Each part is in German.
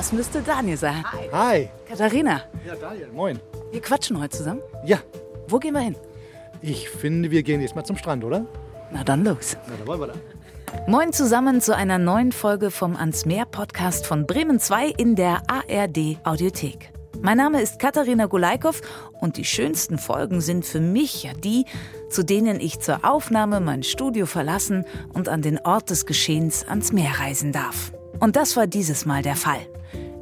Das müsste Daniel sein. Hi. Katharina, Ja, Daniel, moin. wir quatschen heute zusammen. Ja, Wo gehen wir hin? ich finde, wir gehen jetzt mal zum Strand, oder? Na dann los. Na, da wollen wir da. Moin zusammen zu einer neuen Folge vom Ans Meer Podcast von Bremen 2 in der ARD Audiothek. Mein Name ist Katharina Gulaikow und die schönsten Folgen sind für mich ja die, zu denen ich zur Aufnahme mein Studio verlassen und an den Ort des Geschehens ans Meer reisen darf. Und das war dieses Mal der Fall.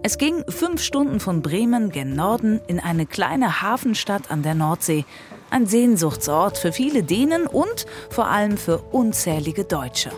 Es ging fünf Stunden von Bremen gen Norden in eine kleine Hafenstadt an der Nordsee. Ein Sehnsuchtsort für viele Dänen und vor allem für unzählige Deutsche.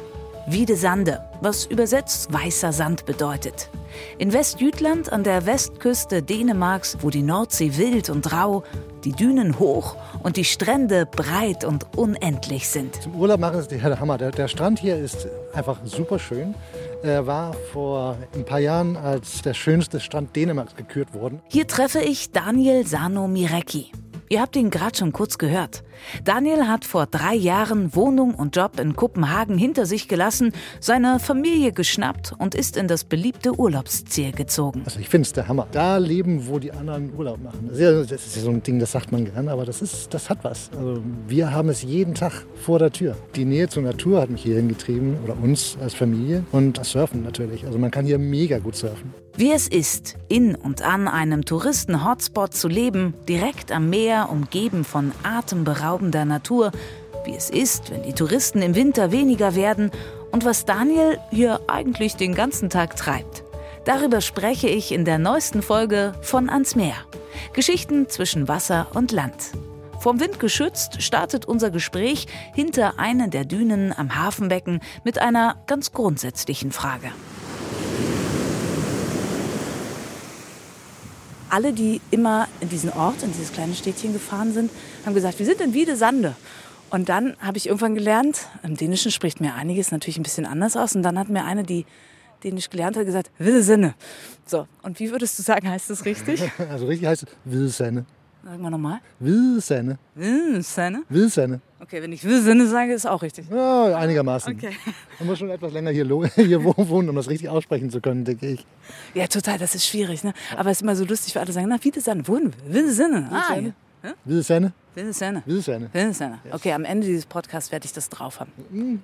Wiede Sande, was übersetzt weißer Sand bedeutet. In Westjütland an der Westküste Dänemarks, wo die Nordsee wild und rau, die Dünen hoch und die Strände breit und unendlich sind. Zum Urlaub machen ist der Hammer. Der, der Strand hier ist einfach super schön. Er war vor ein paar Jahren als der schönste Strand Dänemarks gekürt worden. Hier treffe ich Daniel Sano Mirecki. Ihr habt ihn gerade schon kurz gehört. Daniel hat vor drei Jahren Wohnung und Job in Kopenhagen hinter sich gelassen, seine Familie geschnappt und ist in das beliebte Urlaubsziel gezogen. Also ich finde es der Hammer. Da leben, wo die anderen Urlaub machen. Das ist, ja, das ist ja so ein Ding, das sagt man gern, aber das, ist, das hat was. Also wir haben es jeden Tag vor der Tür. Die Nähe zur Natur hat mich hierhin getrieben oder uns als Familie und das Surfen natürlich. Also man kann hier mega gut surfen. Wie es ist, in und an einem Touristen-Hotspot zu leben, direkt am Meer, umgeben von atemberaubender Natur, wie es ist, wenn die Touristen im Winter weniger werden und was Daniel hier eigentlich den ganzen Tag treibt. Darüber spreche ich in der neuesten Folge von Ans Meer. Geschichten zwischen Wasser und Land. Vom Wind geschützt startet unser Gespräch hinter einer der Dünen am Hafenbecken mit einer ganz grundsätzlichen Frage. Alle, die immer in diesen Ort, in dieses kleine Städtchen gefahren sind, haben gesagt, wir sind in Wiedesande. Und dann habe ich irgendwann gelernt, im Dänischen spricht mir einiges natürlich ein bisschen anders aus. Und dann hat mir eine, die Dänisch gelernt hat, gesagt, Wiedesande. So, und wie würdest du sagen, heißt das richtig? Also richtig heißt es Wilsenne. Sag mal nochmal. Wilsenne. Wiedesande. Wilsenne. Okay, wenn ich Wiedesande sage, ist auch richtig. Ja, einigermaßen. Okay. Man muss schon etwas länger hier, hier wohnen, um das richtig aussprechen zu können, denke ich. Ja, total, das ist schwierig. Ne? Aber es ist immer so lustig, weil alle sagen, na, Wiedesande, wohin? Wiedesande. Ah, Wiedesande? ja. Wilsenne. Wiedesande. Wilsenne. Wiedesande. Okay, am Ende dieses Podcasts werde ich das drauf haben.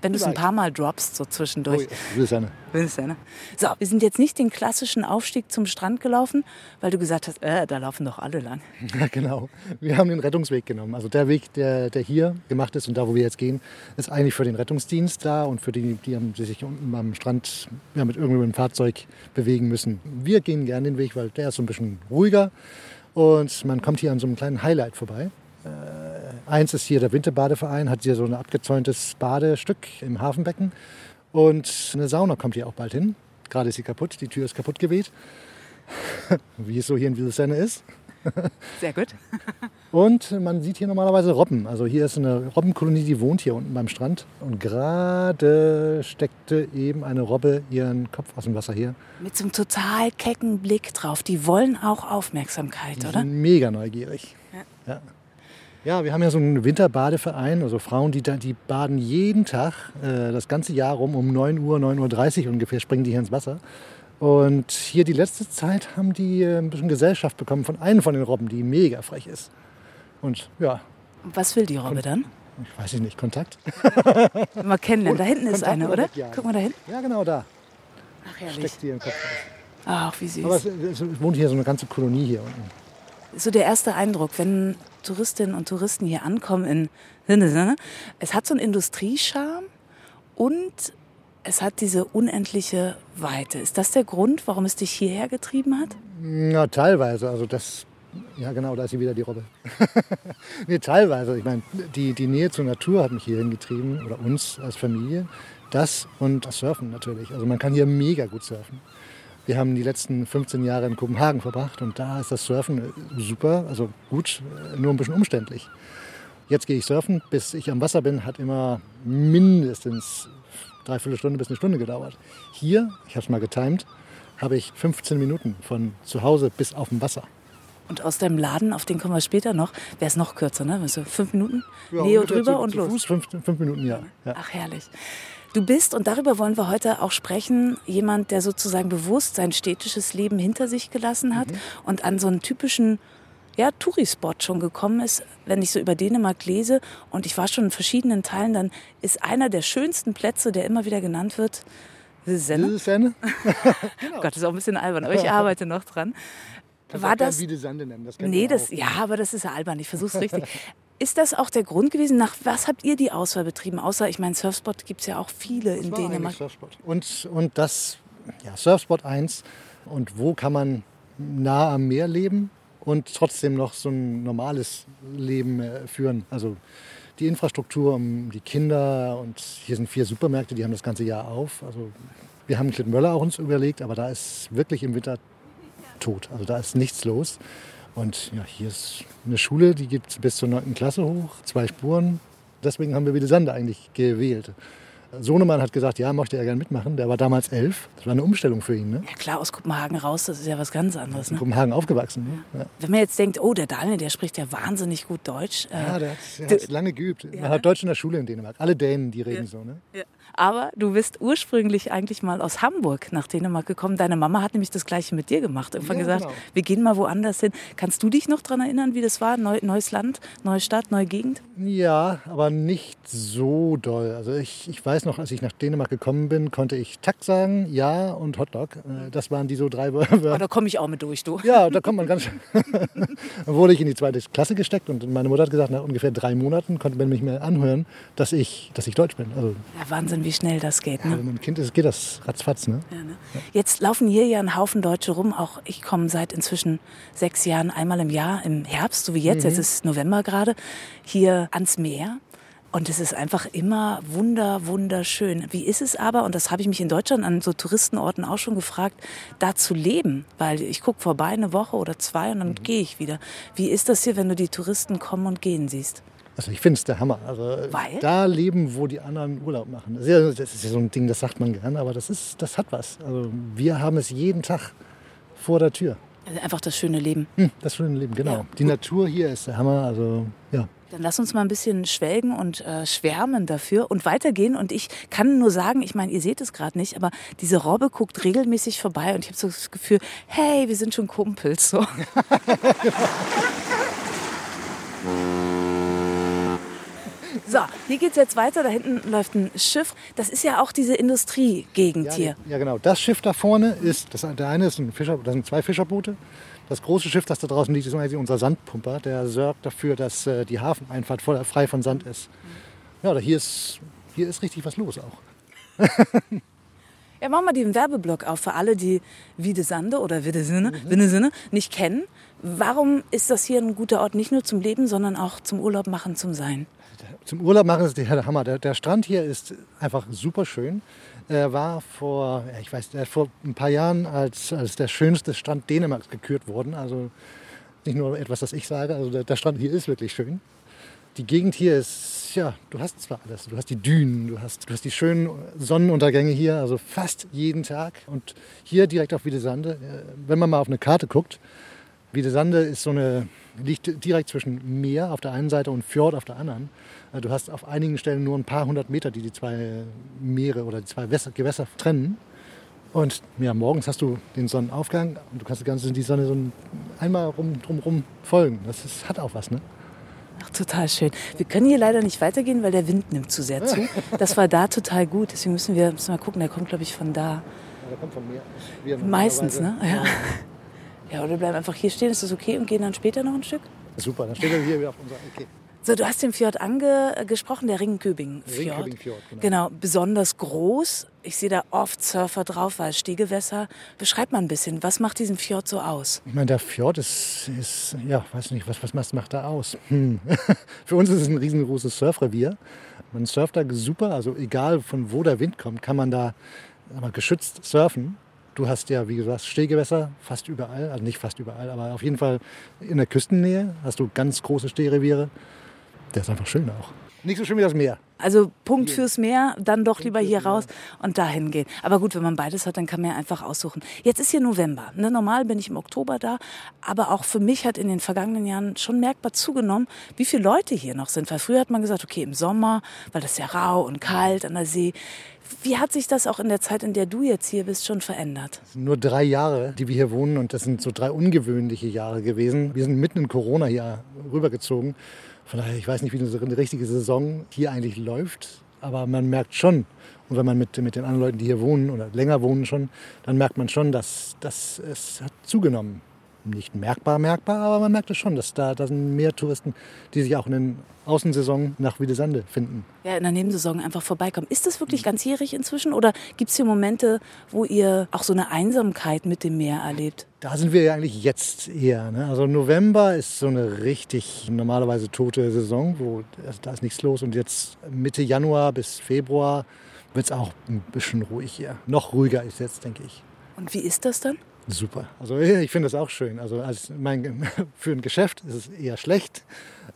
Wenn du es ein paar Mal droppst, so Oh, zwischendurch. ja. Wilsenne. Wiedesande. So, wir sind jetzt nicht den klassischen Aufstieg zum Strand gelaufen, weil du gesagt hast, äh, da laufen doch alle lang. Ja, genau. Wir haben den Rettungsweg genommen. Also der Weg, der, der hier gemacht ist und da, wo wir jetzt gehen, ist eigentlich für den Rettungsdienst da und für die, die die sich unten am Strand ja, mit irgendeinem Fahrzeug bewegen müssen. Wir gehen gern den Weg, weil der ist so ein bisschen ruhiger und man kommt hier an so einem kleinen Highlight vorbei. Äh, eins ist hier der Winterbadeverein, hat hier so ein abgezäuntes Badestück im Hafenbecken und eine Sauna kommt hier auch bald hin. Gerade ist sie kaputt, die Tür ist kaputt geweht, wie es so hier in Wiesenne ist. Sehr gut. Und man sieht hier normalerweise Robben. Also hier ist eine Robbenkolonie, die wohnt hier unten beim Strand. Und gerade steckte eben eine Robbe ihren Kopf aus dem Wasser hier. Mit so einem total kecken Blick drauf. Die wollen auch Aufmerksamkeit, Die oder? sind mega neugierig. Ja. Ja, wir haben ja so einen Winterbadeverein, also Frauen, die, da, die baden jeden Tag äh, das ganze Jahr rum, um 9 Uhr, 9.30 Uhr ungefähr, springen die hier ins Wasser. Und hier die letzte Zeit haben die äh, ein bisschen Gesellschaft bekommen von einem von den Robben, die mega frech ist. Und ja, Was will die Robbe dann? ich weiß nicht, Kontakt? Mal kennenlernen. Da hinten ist Kontakt eine, oder wegjagen. Guck mal da hinten. Ja, genau da. Ach, herrlich. Steckt die ihren Kopf. Ach, wie süß. Aber es, es wohnt hier so eine ganze Kolonie hier unten. so der erste Eindruck, wenn Touristinnen und Touristen hier ankommen in es hat so einen Industriescharme und es hat diese unendliche Weite. Ist das der Grund, warum es dich hierher getrieben hat? Ja, teilweise. Also das, ja genau, da ist sie wieder die Robbe. nee, teilweise. Ich meine, die, die Nähe zur Natur hat mich hierhin getrieben oder uns als Familie. Das und das Surfen natürlich. Also man kann hier mega gut surfen. Wir haben die letzten 15 Jahre in Kopenhagen verbracht und da ist das Surfen äh, super, also gut, äh, nur ein bisschen umständlich. Jetzt gehe ich surfen, bis ich am Wasser bin, hat immer mindestens dreiviertel Stunde bis eine Stunde gedauert. Hier, ich habe es mal getimt, habe ich 15 Minuten von zu Hause bis auf dem Wasser. Und aus deinem Laden, auf den kommen wir später noch, wäre es noch kürzer, ne? Fünf Minuten? Ja, Neo drüber zu, und zu los. Fuß fünf, fünf Minuten, ja. ja. Ach, herrlich. Du bist, und darüber wollen wir heute auch sprechen, jemand, der sozusagen bewusst sein städtisches Leben hinter sich gelassen hat mhm. und an so einen typischen ja, Tourispot schon gekommen ist, wenn ich so über Dänemark lese und ich war schon in verschiedenen Teilen, dann ist einer der schönsten Plätze, der immer wieder genannt wird, Senne. Senne. genau. Gott, das ist auch ein bisschen albern, aber ich arbeite noch dran. Kannst war das wie Sande nennen? Das nee, das, ja, aber das ist ja albern. Ich versuche es richtig. Ist das auch der Grund gewesen? Nach was habt ihr die Auswahl betrieben? Außer, ich meine, Surfspot gibt es ja auch viele in Dänemark. Surfspot. Und, und das, ja, Surfspot 1. Und wo kann man nah am Meer leben und trotzdem noch so ein normales Leben äh, führen? Also die Infrastruktur um die Kinder und hier sind vier Supermärkte, die haben das ganze Jahr auf. Also wir haben Klittenmöller auch uns überlegt, aber da ist wirklich im Winter tot. Also da ist nichts los. Und ja, hier ist eine Schule, die gibt es bis zur 9. Klasse hoch, zwei Spuren. Deswegen haben wir Wiedesande eigentlich gewählt. Sohnemann hat gesagt, ja, möchte er gerne mitmachen. Der war damals elf. Das war eine Umstellung für ihn. Ne? Ja klar, aus Kopenhagen raus, das ist ja was ganz anderes. Ne? In Kopenhagen aufgewachsen. Ne? Ja. Wenn man jetzt denkt, oh, der Daniel, der spricht ja wahnsinnig gut Deutsch. Ja, der hat es lange geübt. Ja. Man hat Deutsch in der Schule in Dänemark. Alle Dänen, die reden so. Ne? Aber du bist ursprünglich eigentlich mal aus Hamburg nach Dänemark gekommen. Deine Mama hat nämlich das Gleiche mit dir gemacht. Irgendwann gesagt, genau. wir gehen mal woanders hin. Kannst du dich noch daran erinnern, wie das war? Neu, neues Land, neue Stadt, neue Gegend? Ja, aber nicht so doll. Also ich, ich weiß noch, als ich nach Dänemark gekommen bin, konnte ich Takt sagen, ja und Hotdog. Äh, das waren die so drei Wörter. Oh, da komme ich auch mit durch, du. Ja, da kommt man ganz schön. Dann wurde ich in die zweite Klasse gesteckt und meine Mutter hat gesagt, nach ungefähr drei Monaten konnte man mich mehr anhören, dass ich, dass ich Deutsch bin. Also, ja, Wahnsinn, wie schnell das geht. Ne? Ja, wenn man ein Kind ist, geht das ratzfatz. Ne? Ja, ne? Jetzt laufen hier ja ein Haufen Deutsche rum. Auch ich komme seit inzwischen sechs Jahren einmal im Jahr im Herbst, so wie jetzt. Mhm. Jetzt ist November gerade, hier ans Meer. Und es ist einfach immer wunder, wunderschön. Wie ist es aber, und das habe ich mich in Deutschland an so Touristenorten auch schon gefragt, da zu leben? Weil ich gucke vorbei eine Woche oder zwei und dann mhm. gehe ich wieder. Wie ist das hier, wenn du die Touristen kommen und gehen siehst? Also ich finde es der Hammer. Also Weil? da leben, wo die anderen Urlaub machen. Das ist, ja, das ist ja so ein Ding, das sagt man gern, aber das, ist, das hat was. Also wir haben es jeden Tag vor der Tür. Also einfach das schöne Leben. Hm, das schöne Leben, genau. Ja. Die Natur hier ist der Hammer. Also ja. Dann lass uns mal ein bisschen schwelgen und äh, schwärmen dafür und weitergehen. Und ich kann nur sagen, ich meine, ihr seht es gerade nicht, aber diese Robbe guckt regelmäßig vorbei und ich habe so das Gefühl, hey, wir sind schon Kumpels. So. So, hier geht es jetzt weiter. Da hinten läuft ein Schiff. Das ist ja auch diese Industriegegend ja, hier. Ja, genau. Das Schiff da vorne ist, das, der eine ist ein Fischer, das sind zwei Fischerboote. Das große Schiff, das da draußen liegt, ist unser Sandpumper. Der sorgt dafür, dass äh, die Hafeneinfahrt voll, frei von Sand ist. Ja, hier ist, hier ist richtig was los auch. Ja, machen wir den Werbeblock auf für alle, die Wiedesande oder Wiedesinde, mhm. Wiedesinde nicht kennen. Warum ist das hier ein guter Ort, nicht nur zum Leben, sondern auch zum Urlaub machen, zum Sein? Zum Urlaub machen ist der Hammer. Der, der Strand hier ist einfach super schön. Er war vor, ich weiß, vor ein paar Jahren als, als der schönste Strand Dänemarks gekürt worden. Also nicht nur etwas, das ich sage. Also der, der Strand hier ist wirklich schön. Die Gegend hier ist, ja, du hast zwar alles. Du hast die Dünen, du hast, du hast die schönen Sonnenuntergänge hier, also fast jeden Tag. Und hier direkt auf Wiedesande, äh, wenn man mal auf eine Karte guckt, Wiedesande ist so eine, liegt direkt zwischen Meer auf der einen Seite und Fjord auf der anderen. Du hast auf einigen Stellen nur ein paar hundert Meter, die die zwei Meere oder die zwei Gewässer trennen. Und ja, morgens hast du den Sonnenaufgang und du kannst die ganze die Sonne so einmal rum, drumherum folgen. Das ist, hat auch was, ne? Ach, total schön. Wir können hier leider nicht weitergehen, weil der Wind nimmt zu sehr zu. Das war da total gut. Deswegen müssen wir müssen mal gucken. Der kommt, glaube ich, von da. Ja, der kommt von mir. Meistens, ne? Ja. Ja, oder wir bleiben einfach hier stehen. Ist das okay und gehen dann später noch ein Stück? Super, dann stehen wir hier wieder auf unserer. Okay. So, du hast den Fjord angesprochen, der Ringköbing-Fjord. Ringköbing-Fjord, genau. genau. besonders groß. Ich sehe da oft Surfer drauf, weil Stehgewässer. Beschreib mal ein bisschen, was macht diesen Fjord so aus? Ich meine, der Fjord ist, ist ja, weiß nicht, was, was macht da aus? Hm. Für uns ist es ein riesengroßes Surfrevier. Man surft da super, also egal von wo der Wind kommt, kann man da geschützt surfen. Du hast ja, wie gesagt, Stehgewässer fast überall, also nicht fast überall, aber auf jeden Fall in der Küstennähe hast du ganz große Stehreviere. Der ist einfach schön auch. Nicht so schön wie das Meer. Also Punkt fürs Meer, dann doch lieber hier raus und dahin gehen. Aber gut, wenn man beides hat, dann kann man ja einfach aussuchen. Jetzt ist hier November. Ne? Normal bin ich im Oktober da, aber auch für mich hat in den vergangenen Jahren schon merkbar zugenommen, wie viele Leute hier noch sind. Weil früher hat man gesagt, okay, im Sommer, weil das ja rau und kalt an der See. Wie hat sich das auch in der Zeit, in der du jetzt hier bist, schon verändert? Nur drei Jahre, die wir hier wohnen und das sind so drei ungewöhnliche Jahre gewesen. Wir sind mitten in Corona hier rübergezogen von daher, ich weiß nicht, wie eine richtige Saison hier eigentlich läuft, aber man merkt schon, und wenn man mit, mit den anderen Leuten, die hier wohnen oder länger wohnen schon, dann merkt man schon, dass, dass es hat zugenommen nicht merkbar, merkbar, aber man merkt es schon, dass da, da sind mehr Touristen, die sich auch in den Außensaison nach Wiedesande finden. Ja, in der Nebensaison einfach vorbeikommen. Ist das wirklich ganzjährig inzwischen oder gibt es hier Momente, wo ihr auch so eine Einsamkeit mit dem Meer erlebt? Da sind wir ja eigentlich jetzt eher. Ne? Also November ist so eine richtig normalerweise tote Saison, wo also da ist nichts los. Und jetzt Mitte Januar bis Februar wird es auch ein bisschen ruhig hier. Noch ruhiger ist jetzt, denke ich. Und wie ist das dann? Super. Also ich finde das auch schön. Also als mein, für ein Geschäft ist es eher schlecht,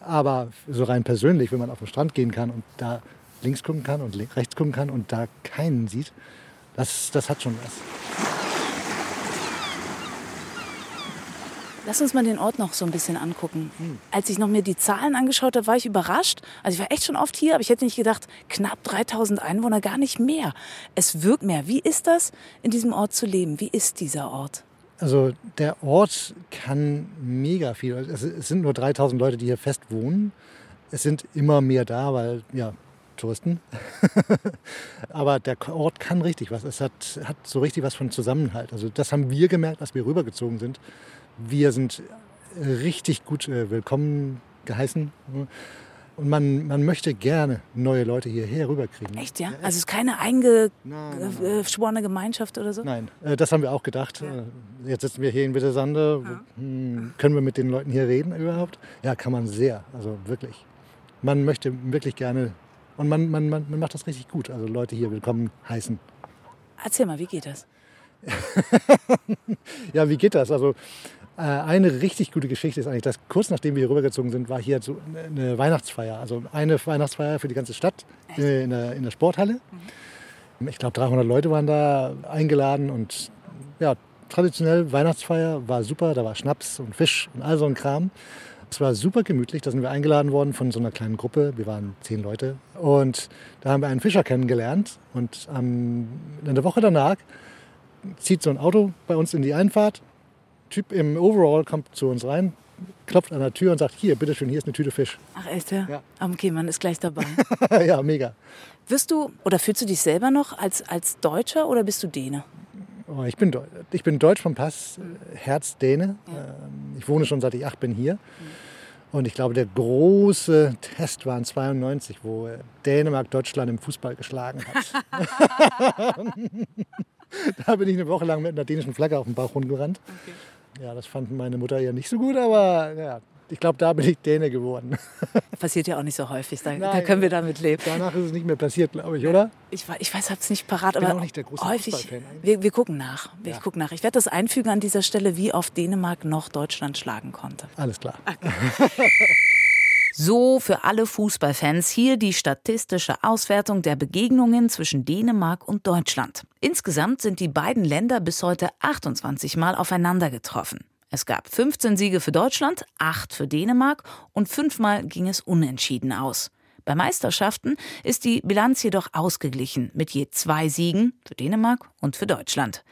aber so rein persönlich, wenn man auf den Strand gehen kann und da links gucken kann und rechts gucken kann und da keinen sieht, das, das hat schon was. Lass uns mal den Ort noch so ein bisschen angucken. Hm. Als ich noch mir die Zahlen angeschaut habe, war ich überrascht. Also ich war echt schon oft hier, aber ich hätte nicht gedacht, knapp 3000 Einwohner, gar nicht mehr. Es wirkt mehr. Wie ist das, in diesem Ort zu leben? Wie ist dieser Ort? Also der Ort kann mega viel. Es sind nur 3000 Leute, die hier fest wohnen. Es sind immer mehr da, weil ja, Touristen. Aber der Ort kann richtig was. Es hat, hat so richtig was von Zusammenhalt. Also das haben wir gemerkt, als wir rübergezogen sind. Wir sind richtig gut äh, willkommen geheißen. Und man, man möchte gerne neue Leute hierher rüberkriegen. Echt, ja? Also es ist keine eingeschworene Gemeinschaft oder so? Nein, äh, das haben wir auch gedacht. Ja. Äh, jetzt sitzen wir hier in Wittesande. Ja. Hm, können wir mit den Leuten hier reden überhaupt? Ja, kann man sehr. Also wirklich. Man möchte wirklich gerne und man, man, man, man macht das richtig gut. Also Leute hier willkommen heißen. Erzähl mal, wie geht das? ja, wie geht das? Also äh, eine richtig gute Geschichte ist eigentlich, dass kurz nachdem wir hier rübergezogen sind, war hier so eine Weihnachtsfeier. Also eine Weihnachtsfeier für die ganze Stadt äh, in der, in der Sporthalle. Mhm. Ich glaube, 300 Leute waren da eingeladen und ja, traditionell Weihnachtsfeier war super. Da war Schnaps und Fisch und all so ein Kram. Es war super gemütlich. Da sind wir eingeladen worden von so einer kleinen Gruppe. Wir waren zehn Leute. Und da haben wir einen Fischer kennengelernt. Und ähm, in der Woche danach zieht so ein Auto bei uns in die Einfahrt Typ im Overall kommt zu uns rein, klopft an der Tür und sagt, hier, bitteschön, hier ist eine Tüte Fisch. Ach echt, ja? ja. Okay, man ist gleich dabei. ja, mega. Wirst du, oder fühlst du dich selber noch als, als Deutscher oder bist du Däne? Oh, ich, bin, ich bin Deutsch vom Pass, Herz Däne. Ja. Ähm, ich wohne schon seit ich acht bin hier. Und ich glaube, der große Test war in 92, wo Dänemark Deutschland im Fußball geschlagen hat. da bin ich eine Woche lang mit einer dänischen Flagge auf dem Bauch rumgerannt. Okay. Ja, das fand meine Mutter ja nicht so gut, aber ja, ich glaube, da bin ich Däne geworden. Passiert ja auch nicht so häufig, da, Nein, da können wir damit leben. Danach ist es nicht mehr passiert, glaube ich, oder? Ich, ich weiß, habe es nicht parat, ich bin aber auch nicht der große häufig. Wir, wir, gucken nach. Wir ja. gucken nach. Ich werde das einfügen an dieser Stelle, wie oft Dänemark noch Deutschland schlagen konnte. Alles klar. Okay. So für alle Fußballfans hier die statistische Auswertung der Begegnungen zwischen Dänemark und Deutschland. Insgesamt sind die beiden Länder bis heute 28 Mal aufeinander getroffen. Es gab 15 Siege für Deutschland, 8 für Dänemark und fünfmal ging es unentschieden aus. Bei Meisterschaften ist die Bilanz jedoch ausgeglichen mit je zwei Siegen für Dänemark und für Deutschland.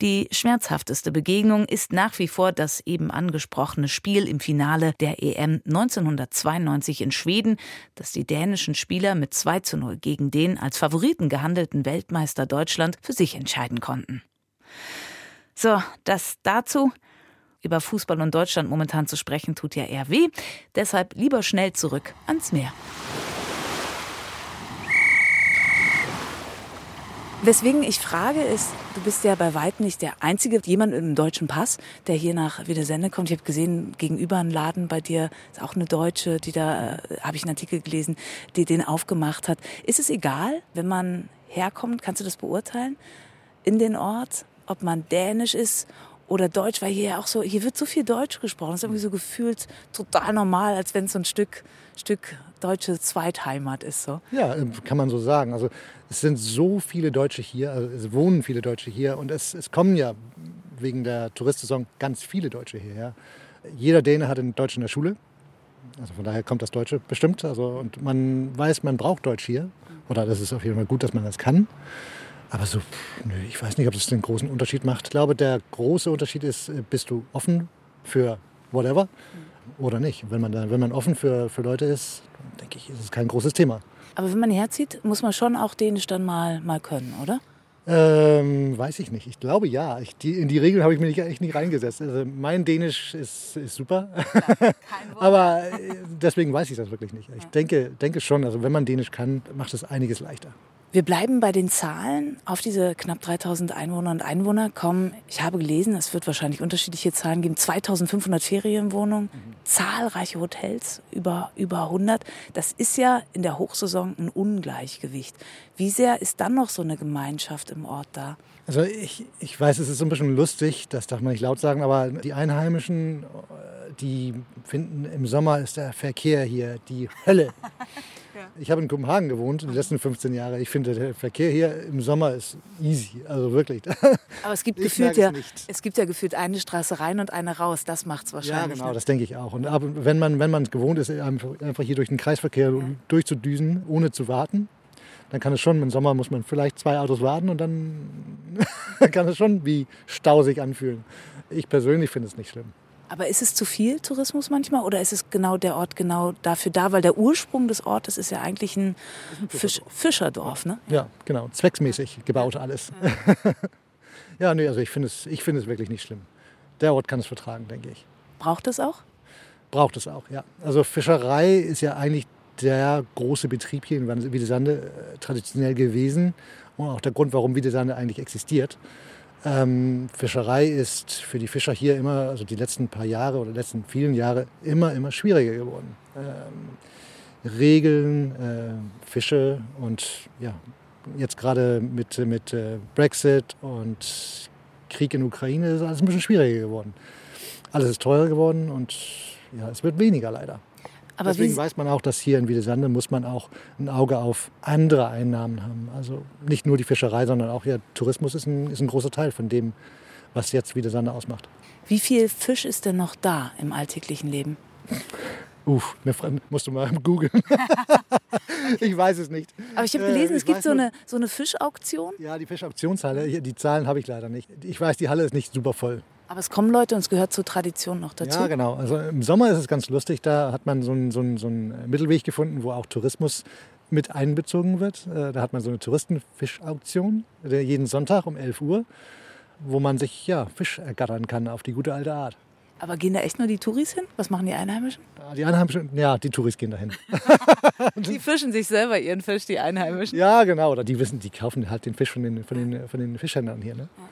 Die schmerzhafteste Begegnung ist nach wie vor das eben angesprochene Spiel im Finale der EM 1992 in Schweden, das die dänischen Spieler mit 2 zu 0 gegen den als Favoriten gehandelten Weltmeister Deutschland für sich entscheiden konnten. So, das dazu. Über Fußball und Deutschland momentan zu sprechen, tut ja eher weh. Deshalb lieber schnell zurück ans Meer. Weswegen ich frage ist, du bist ja bei weitem nicht der einzige jemand mit einem deutschen Pass, der hier nach Wiedersende kommt. Ich habe gesehen, gegenüber ein Laden bei dir ist auch eine Deutsche, die da, äh, habe ich einen Artikel gelesen, die den aufgemacht hat. Ist es egal, wenn man herkommt, kannst du das beurteilen, in den Ort, ob man dänisch ist oder Deutsch, weil hier ja auch so, hier wird so viel Deutsch gesprochen. Das ist irgendwie so gefühlt total normal, als wenn es so ein Stück, Stück deutsche Zweitheimat ist. So. Ja, äh, kann man so sagen. Also es sind so viele Deutsche hier, also es wohnen viele Deutsche hier und es, es kommen ja wegen der Touristsaison ganz viele Deutsche hierher. Jeder Däne hat einen Deutsch in der Schule. Also von daher kommt das Deutsche bestimmt. Also, und man weiß, man braucht Deutsch hier. Oder das ist auf jeden Fall gut, dass man das kann. Aber so, nö, ich weiß nicht, ob das den großen Unterschied macht. Ich glaube, der große Unterschied ist, äh, bist du offen für whatever oder nicht. Wenn man, da, wenn man offen für, für Leute ist, denke ich, ist es kein großes Thema. Aber wenn man herzieht, muss man schon auch Dänisch dann mal, mal können, oder? Ähm, weiß ich nicht. Ich glaube ja. Ich, die, in die Regeln habe ich mich echt nicht reingesetzt. Also mein Dänisch ist, ist super. Ja, Aber äh, deswegen weiß ich das wirklich nicht. Ich denke, denke schon, also wenn man Dänisch kann, macht es einiges leichter. Wir bleiben bei den Zahlen. Auf diese knapp 3000 Einwohner und Einwohner kommen, ich habe gelesen, es wird wahrscheinlich unterschiedliche Zahlen geben, 2500 Ferienwohnungen, mhm. zahlreiche Hotels, über, über 100. Das ist ja in der Hochsaison ein Ungleichgewicht. Wie sehr ist dann noch so eine Gemeinschaft im Ort da? Also ich, ich weiß, es ist ein bisschen lustig, das darf man nicht laut sagen, aber die Einheimischen, die finden im Sommer ist der Verkehr hier die Hölle. Ich habe in Kopenhagen gewohnt in den letzten 15 Jahren. Ich finde, der Verkehr hier im Sommer ist easy, also wirklich. Aber es gibt, gefühlt ja, es gibt ja gefühlt eine Straße rein und eine raus. Das macht es wahrscheinlich. Ja, genau, ne? das denke ich auch. Und wenn man wenn man es gewohnt ist, einfach hier durch den Kreisverkehr ja. durchzudüsen, ohne zu warten, dann kann es schon, im Sommer muss man vielleicht zwei Autos warten und dann kann es schon wie Stau sich anfühlen. Ich persönlich finde es nicht schlimm. Aber ist es zu viel Tourismus manchmal oder ist es genau der Ort genau dafür da? Weil der Ursprung des Ortes ist ja eigentlich ein, ein Fisch, Fischerdorf, ne? Ja, genau. Zwecksmäßig gebaut alles. Ja, ja nee, also ich finde es, find es wirklich nicht schlimm. Der Ort kann es vertragen, denke ich. Braucht es auch? Braucht es auch, ja. Also Fischerei ist ja eigentlich der große Betrieb hier in Wiedesande äh, traditionell gewesen und auch der Grund, warum Wiedesande eigentlich existiert. Ähm, Fischerei ist für die Fischer hier immer, also die letzten paar Jahre oder letzten vielen Jahre, immer, immer schwieriger geworden. Ähm, Regeln, äh, Fische und ja, jetzt gerade mit, mit äh, Brexit und Krieg in Ukraine ist alles ein bisschen schwieriger geworden. Alles ist teurer geworden und ja, es wird weniger leider. Aber Deswegen weiß man auch, dass hier in Wiedesande muss man auch ein Auge auf andere Einnahmen haben. Also nicht nur die Fischerei, sondern auch ja, Tourismus ist ein, ist ein großer Teil von dem, was jetzt Wiedesande ausmacht. Wie viel Fisch ist denn noch da im alltäglichen Leben? Uff, musst du mal googeln. ich weiß es nicht. Aber ich habe gelesen, äh, es gibt so eine, so eine Fischauktion. Ja, die Fischauktionshalle, die Zahlen habe ich leider nicht. Ich weiß, die Halle ist nicht super voll. Aber es kommen Leute und es gehört zur Tradition noch dazu. Ja, genau. Also im Sommer ist es ganz lustig. Da hat man so einen, so einen, so einen Mittelweg gefunden, wo auch Tourismus mit einbezogen wird. Äh, da hat man so eine Touristenfischauktion jeden Sonntag um 11 Uhr, wo man sich ja, Fisch ergattern kann auf die gute alte Art. Aber gehen da echt nur die Touris hin? Was machen die Einheimischen? Die Einheimischen, ja, die Touris gehen da hin. die fischen sich selber ihren Fisch, die Einheimischen. Ja, genau. Oder die wissen, die kaufen halt den Fisch von den, von den, von den Fischhändlern hier. Ne? Ja.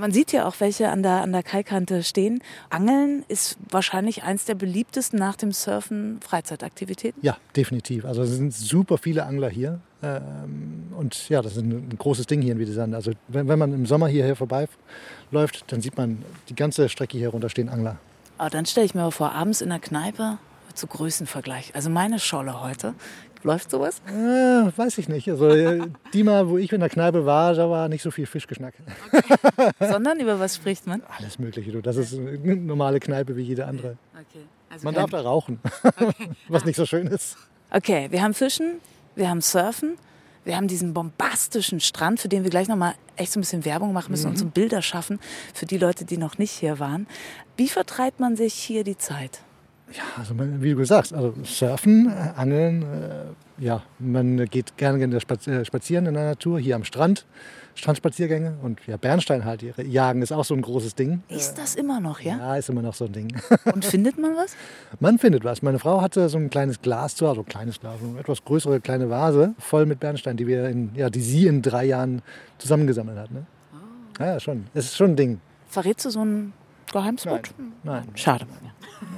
Man sieht ja auch welche an der, an der Kaikante stehen. Angeln ist wahrscheinlich eins der beliebtesten nach dem Surfen Freizeitaktivitäten. Ja, definitiv. Also es sind super viele Angler hier. Ähm, und ja, das ist ein großes Ding hier in Wiedesande. Also wenn, wenn man im Sommer hierher vorbeiläuft, dann sieht man die ganze Strecke hier runter stehen Angler. Aber dann stelle ich mir vor, abends in der Kneipe zu Größenvergleich. Also meine Scholle heute, Läuft sowas? Äh, weiß ich nicht. Also äh, die Mal, wo ich in der Kneipe war, da war nicht so viel Fischgeschnack. Okay. Sondern über was spricht man? Alles Mögliche. Du. Das ist eine normale Kneipe wie jede andere. Okay. Also man darf da rauchen, okay. was ah. nicht so schön ist. Okay, wir haben Fischen, wir haben Surfen, wir haben diesen bombastischen Strand, für den wir gleich nochmal echt so ein bisschen Werbung machen müssen mhm. und so Bilder schaffen für die Leute, die noch nicht hier waren. Wie vertreibt man sich hier die Zeit? Ja, also wie du sagst, also Surfen, äh, Angeln, äh, ja, man geht gerne äh, spazieren in der Natur, hier am Strand, Strandspaziergänge und ja, Bernstein halt, jagen ist auch so ein großes Ding. Ist das immer noch, ja? Ja, ist immer noch so ein Ding. Und findet man was? Man findet was. Meine Frau hatte so ein kleines Glas zu, also kleines Glas, eine etwas größere kleine Vase voll mit Bernstein, die wir in, ja, die sie in drei Jahren zusammengesammelt hat. Ne? Oh. Ja, schon. Es ist schon ein Ding. Verrätst du so ein Geheimspot? Nein. Nein. Schade.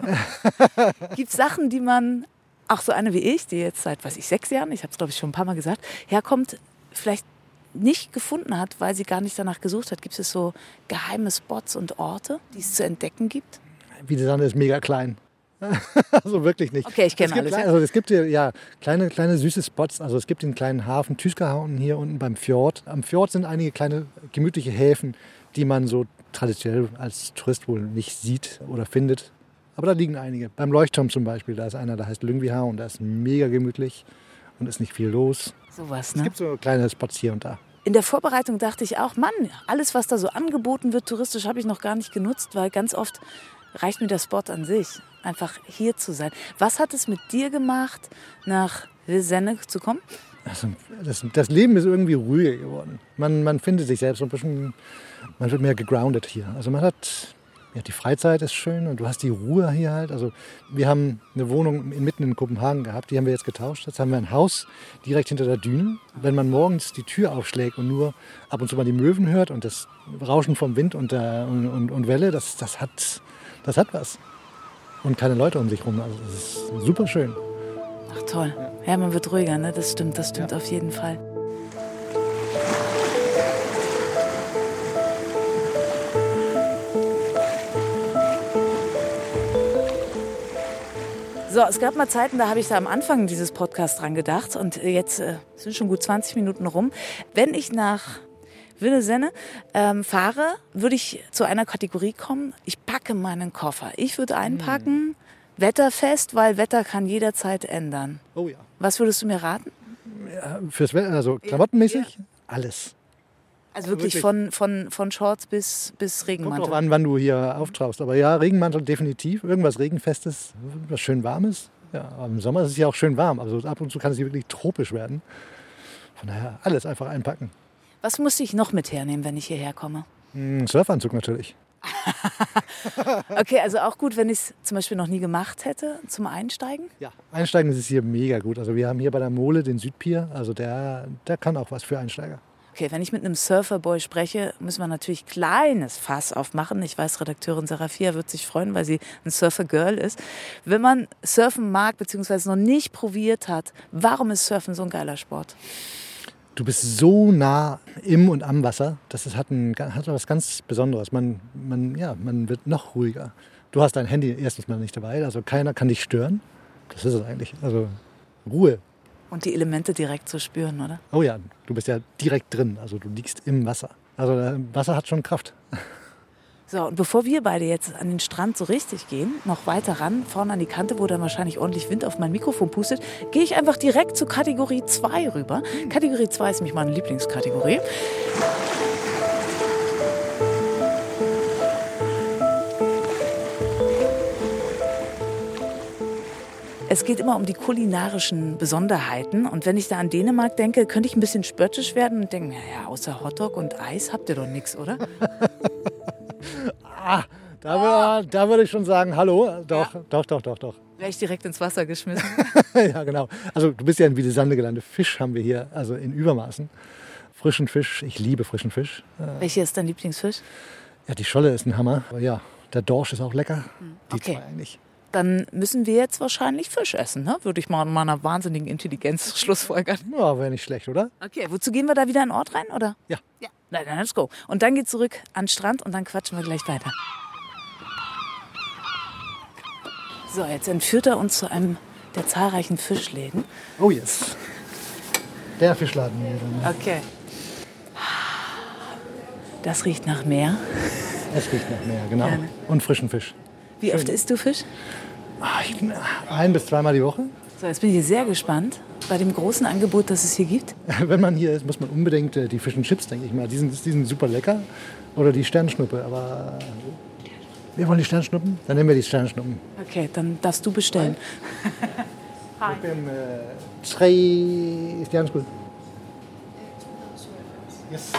Gibt es Sachen, die man, auch so eine wie ich, die jetzt seit, weiß ich, sechs Jahren, ich habe es glaube ich schon ein paar Mal gesagt, herkommt, vielleicht nicht gefunden hat, weil sie gar nicht danach gesucht hat? Gibt es so geheime Spots und Orte, die es zu entdecken gibt? Wiedesande ist mega klein. also wirklich nicht. Okay, ich kenne alles. kleine-. Also es gibt hier ja kleine, kleine süße Spots. Also es gibt den kleinen Hafen Tüskerhauen hier unten beim Fjord. Am Fjord sind einige kleine gemütliche Häfen, die man so traditionell als Tourist wohl nicht sieht oder findet. Aber da liegen einige. Beim Leuchtturm zum Beispiel, da ist einer, der heißt Lyngvihauen, da ist mega gemütlich und ist nicht viel los. Sowas, Es ne? gibt so kleine Spots hier und da. In der Vorbereitung dachte ich auch, Mann, alles, was da so angeboten wird, touristisch, habe ich noch gar nicht genutzt, weil ganz oft reicht mir der Spot an sich, einfach hier zu sein. Was hat es mit dir gemacht, nach Vilsenne zu kommen? Also das, das Leben ist irgendwie ruhiger geworden. Man, man findet sich selbst so ein bisschen, man wird mehr gegroundet hier. Also man hat, ja, die Freizeit ist schön und du hast die Ruhe hier halt. Also wir haben eine Wohnung mitten in Kopenhagen gehabt, die haben wir jetzt getauscht. Jetzt haben wir ein Haus direkt hinter der Düne. Wenn man morgens die Tür aufschlägt und nur ab und zu mal die Möwen hört und das Rauschen vom Wind und, der, und, und, und Welle, das, das, hat, das hat was. Und keine Leute um sich rum. Also das ist super schön. Ach toll. Ja, man wird ruhiger, ne? Das stimmt, das stimmt auf jeden Fall. So, es gab mal Zeiten, da habe ich da am Anfang dieses Podcasts dran gedacht und jetzt äh, sind schon gut 20 Minuten rum. Wenn ich nach Vinnesenne ähm, fahre, würde ich zu einer Kategorie kommen. Ich packe meinen Koffer. Ich würde einpacken, wetterfest, weil Wetter kann jederzeit ändern. Oh ja. Was würdest du mir raten? Fürs Wetter, also klamottenmäßig, alles. Also wirklich, wirklich. von, von, von Shorts bis, bis Kommt Regenmantel. drauf an, wann du hier auftauchst. Aber ja, Regenmantel definitiv. Irgendwas Regenfestes, was schön warmes. Ja, aber im Sommer ist es ja auch schön warm. Also ab und zu kann es hier wirklich tropisch werden. Von daher alles einfach einpacken. Was muss ich noch mit hernehmen, wenn ich hierher komme? Ein Surfanzug natürlich. Okay, also auch gut, wenn ich es zum Beispiel noch nie gemacht hätte zum Einsteigen. Ja. Einsteigen ist hier mega gut. Also wir haben hier bei der Mole den Südpier. Also der, der kann auch was für Einsteiger. Okay, wenn ich mit einem Surferboy spreche, müssen wir natürlich kleines Fass aufmachen. Ich weiß, Redakteurin Serafia wird sich freuen, weil sie ein Surfer-Girl ist. Wenn man Surfen mag, beziehungsweise noch nicht probiert hat, warum ist Surfen so ein geiler Sport? Du bist so nah im und am Wasser, das ist, hat, ein, hat was ganz Besonderes. Man, man, ja, man wird noch ruhiger. Du hast dein Handy erstens mal nicht dabei, also keiner kann dich stören. Das ist es eigentlich. Also Ruhe. Und die Elemente direkt zu spüren, oder? Oh ja, du bist ja direkt drin, also du liegst im Wasser. Also äh, Wasser hat schon Kraft. So, und bevor wir beide jetzt an den Strand so richtig gehen, noch weiter ran, vorne an die Kante, wo dann wahrscheinlich ordentlich Wind auf mein Mikrofon pustet, gehe ich einfach direkt zu Kategorie 2 rüber. Kategorie 2 ist nämlich meine Lieblingskategorie. Es geht immer um die kulinarischen Besonderheiten. Und wenn ich da an Dänemark denke, könnte ich ein bisschen spöttisch werden und denken, naja, außer Hotdog und Eis habt ihr doch nichts, oder? Da, wür- da würde ich schon sagen, hallo. Doch, doch, doch, doch, doch. Wäre ich direkt ins Wasser geschmissen. ja, genau. Also du bist ja in Wiedesande gelandet. Fisch haben wir hier, also in Übermaßen. Frischen Fisch, ich liebe frischen Fisch. Welcher ist dein Lieblingsfisch? Ja, die Scholle ist ein Hammer. Aber ja, der Dorsch ist auch lecker. Die Okay. zwei eigentlich. Dann müssen wir jetzt wahrscheinlich Fisch essen, ne? würde ich mal an meiner wahnsinnigen Intelligenz schlussfolgern. Ja, wäre nicht schlecht, oder? Okay, wozu gehen wir da wieder in den Ort rein, oder? Ja. Ja. Na, dann let's go. Und dann geht's zurück an den Strand und dann quatschen wir gleich weiter. So, jetzt entführt er uns zu einem der zahlreichen Fischläden. Oh yes. Der Fischladen hier. Dann. Okay. Das riecht nach Meer. Es riecht nach mehr, genau. Ja, ne? Und frischen Fisch. Wie oft isst du Fisch? Ah, ein bis zweimal die Woche. So, jetzt bin ich sehr gespannt bei dem großen Angebot, das es hier gibt. Wenn man hier ist, muss man unbedingt äh, die Fish and Chips, denke ich mal. Die sind, die sind super lecker. Oder die Sternschnuppe. Aber wir wollen die Sternschnuppen? Dann nehmen wir die Sternschnuppen. Okay, dann darfst du bestellen. Ich bin äh, drei Sternschnuppen. Yes.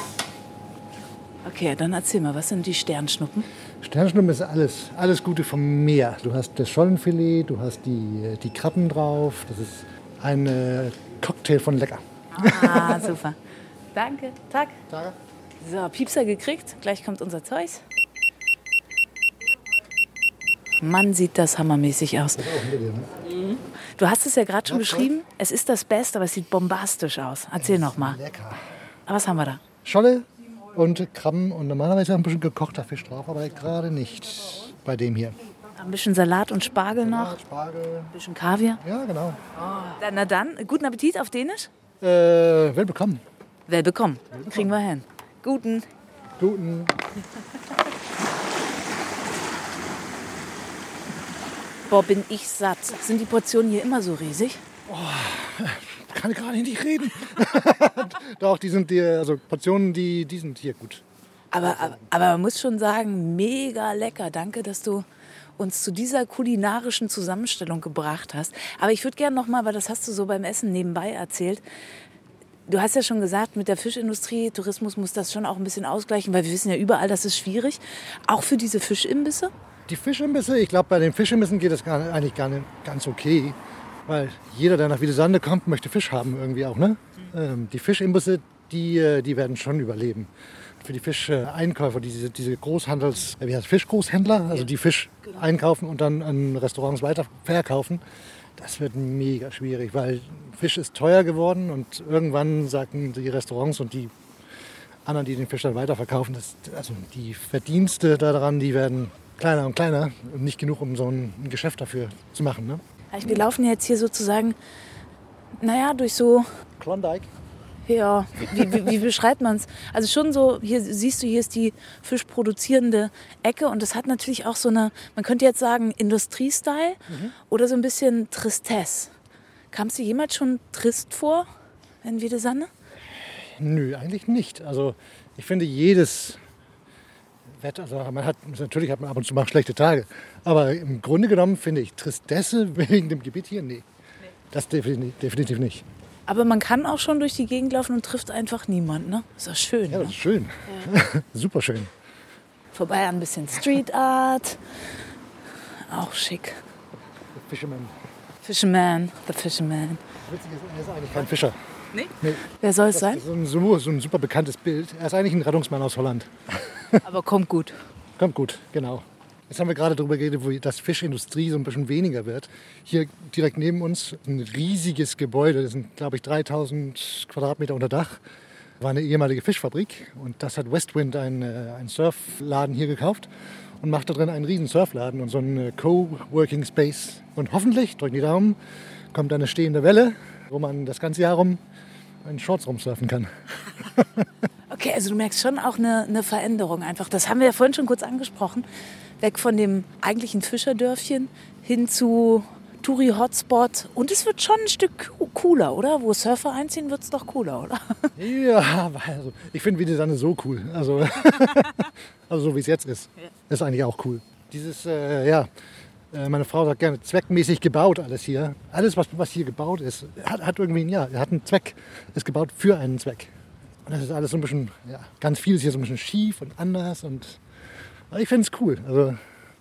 Okay, dann erzähl mal, was sind die Sternschnuppen? Sternschnuppen ist alles, alles Gute vom Meer. Du hast das Schollenfilet, du hast die, die Krabben drauf. Das ist ein äh, Cocktail von lecker. Ah, super. Danke, Tag. So, Piepser gekriegt. Gleich kommt unser Zeug. Mann, sieht das hammermäßig aus. Du hast es ja gerade schon beschrieben. Es ist das Beste, aber es sieht bombastisch aus. Erzähl noch mal. Lecker. Was haben wir da? Scholle und Krabben und normalerweise ein bisschen gekochter Fisch drauf, aber gerade nicht bei dem hier. Ein bisschen Salat und Spargel noch. Spargel. Ein bisschen Kaviar. Ja, genau. Dann, na dann, guten Appetit auf Dänisch. Äh, well bekommen. Well bekommen. Kriegen wir hin. Guten. Guten. Boah, bin ich satt. Sind die Portionen hier immer so riesig? Kann ich gerade nicht reden. Doch, die sind die, also Portionen, die, die sind hier gut. Aber, aber, aber man muss schon sagen, mega lecker. Danke, dass du uns zu dieser kulinarischen Zusammenstellung gebracht hast. Aber ich würde gerne noch mal, weil das hast du so beim Essen nebenbei erzählt. Du hast ja schon gesagt, mit der Fischindustrie, Tourismus muss das schon auch ein bisschen ausgleichen, weil wir wissen ja überall, das ist schwierig. Auch für diese Fischimbisse. Die Fischimbisse, ich glaube, bei den Fischimbissen geht das gar, eigentlich gar nicht ganz okay. Weil jeder, der nach Wiedesande kommt, möchte Fisch haben irgendwie auch. Ne? Ähm, die Fischimbisse, die, äh, die werden schon überleben. Für die Fischeinkäufer, diese, diese Großhandels, äh, wie heißt Fischgroßhändler, also die Fisch einkaufen und dann an Restaurants weiter verkaufen, das wird mega schwierig, weil Fisch ist teuer geworden und irgendwann sagen die Restaurants und die anderen, die den Fisch dann weiterverkaufen, das, also die Verdienste daran, die werden kleiner und kleiner und nicht genug, um so ein Geschäft dafür zu machen. Ne? Also Wir laufen jetzt hier sozusagen, naja, durch so, Klondike. ja, wie, wie, wie beschreibt man es? Also schon so, hier siehst du, hier ist die fischproduzierende Ecke und das hat natürlich auch so eine, man könnte jetzt sagen, Industriestyle oder so ein bisschen Tristesse. Kam es dir jemals schon trist vor in Wiedesanne? Nö, eigentlich nicht. Also ich finde jedes Wetter, also man hat, natürlich hat man ab und zu mal schlechte Tage, aber im Grunde genommen finde ich Tristesse wegen dem Gebiet hier, nee. Das definitiv, definitiv nicht. Aber man kann auch schon durch die Gegend laufen und trifft einfach niemanden, ne? Ist doch schön. Ja, ne? das ist schön. Super schön. Vorbei an ein bisschen Street Art. Auch schick. Fisherman. Fisherman, the Fisherman. Witzig ist, er ist eigentlich kein Fischer. Nee? Nee. Wer soll es sein? ist so ein, so ein super bekanntes Bild. Er ist eigentlich ein Rettungsmann aus Holland. Aber kommt gut. Kommt gut, genau. Jetzt haben wir gerade darüber geredet, wo das Fischindustrie so ein bisschen weniger wird. Hier direkt neben uns ein riesiges Gebäude, das sind, glaube ich, 3000 Quadratmeter unter Dach. War eine ehemalige Fischfabrik und das hat Westwind, ein, äh, ein Surfladen hier gekauft und macht da drin einen riesen Surfladen und so einen äh, Coworking Space. Und hoffentlich, drücken die Daumen, kommt eine stehende Welle, wo man das ganze Jahr rum in Shorts rumsurfen kann. Okay, also du merkst schon auch eine, eine Veränderung einfach. Das haben wir ja vorhin schon kurz angesprochen. Weg von dem eigentlichen Fischerdörfchen hin zu Touri-Hotspot. Und es wird schon ein Stück co- cooler, oder? Wo Surfer einziehen, wird es doch cooler, oder? Ja, also, ich finde Wiedesanne so cool. Also, also so wie es jetzt ist. Ist eigentlich auch cool. Dieses, äh, ja, äh, meine Frau sagt gerne, zweckmäßig gebaut alles hier. Alles, was, was hier gebaut ist, hat, hat irgendwie einen, ja, hat einen Zweck. Ist gebaut für einen Zweck. Und das ist alles so ein bisschen, ja, ganz viel ist hier so ein bisschen schief und anders. Und ich finde es cool. Also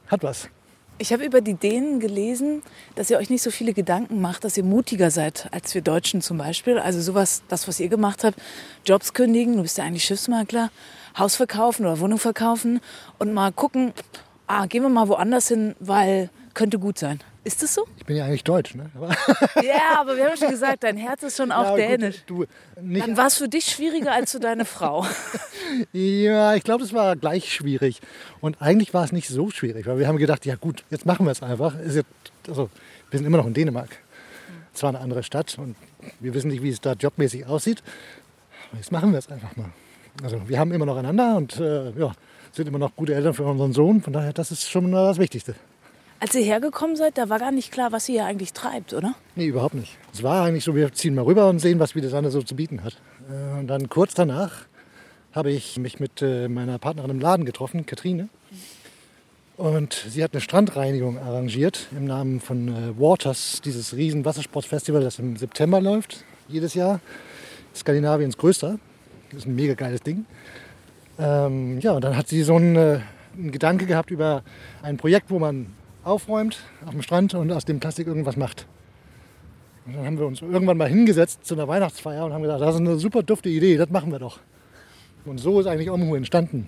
hat was. Ich habe über die Dänen gelesen, dass ihr euch nicht so viele Gedanken macht, dass ihr mutiger seid als wir Deutschen zum Beispiel. Also sowas, das, was ihr gemacht habt, Jobs kündigen, du bist ja eigentlich Schiffsmakler, Haus verkaufen oder Wohnung verkaufen und mal gucken, ah, gehen wir mal woanders hin, weil könnte gut sein. Ist das so? Ich bin ja eigentlich deutsch, ne? Aber, Ja, aber wir haben schon gesagt, dein Herz ist schon auch Ja, gut, dänisch. du, nicht Dann war es für dich schwieriger als für deine Frau. Ja, ich glaube, das war gleich schwierig. Und eigentlich war es nicht so schwierig, weil wir haben gedacht, ja gut, jetzt machen wir es einfach. Jetzt, also, wir sind immer noch in Dänemark. Zwar eine andere Stadt und wir wissen nicht, wie es da jobmäßig aussieht. Aber jetzt machen wir es einfach mal. Also wir haben immer noch einander und äh, ja, sind immer noch gute Eltern für unseren Sohn. Von daher, das ist schon das Wichtigste. Als ihr hergekommen seid, da war gar nicht klar, was ihr hier eigentlich treibt, oder? Nee, überhaupt nicht. Es war eigentlich so, wir ziehen mal rüber und sehen, was Wiedesanne so zu bieten hat. Äh, Und dann kurz danach habe ich mich mit äh, meiner Partnerin im Laden getroffen, Katrine. Und sie hat eine Strandreinigung arrangiert im Namen von äh, Waters, dieses riesen Wassersportfestival, das im September läuft, jedes Jahr. Skandinaviens größter. Das ist ein mega geiles Ding. Ähm, ja, und dann hat sie so einen, einen Gedanke gehabt über ein Projekt, wo man aufräumt auf dem Strand und aus dem Plastik irgendwas macht. Und dann haben wir uns irgendwann mal hingesetzt zu einer Weihnachtsfeier und haben gedacht, das ist eine super dufte Idee, das machen wir doch. Und so ist eigentlich Omhu entstanden.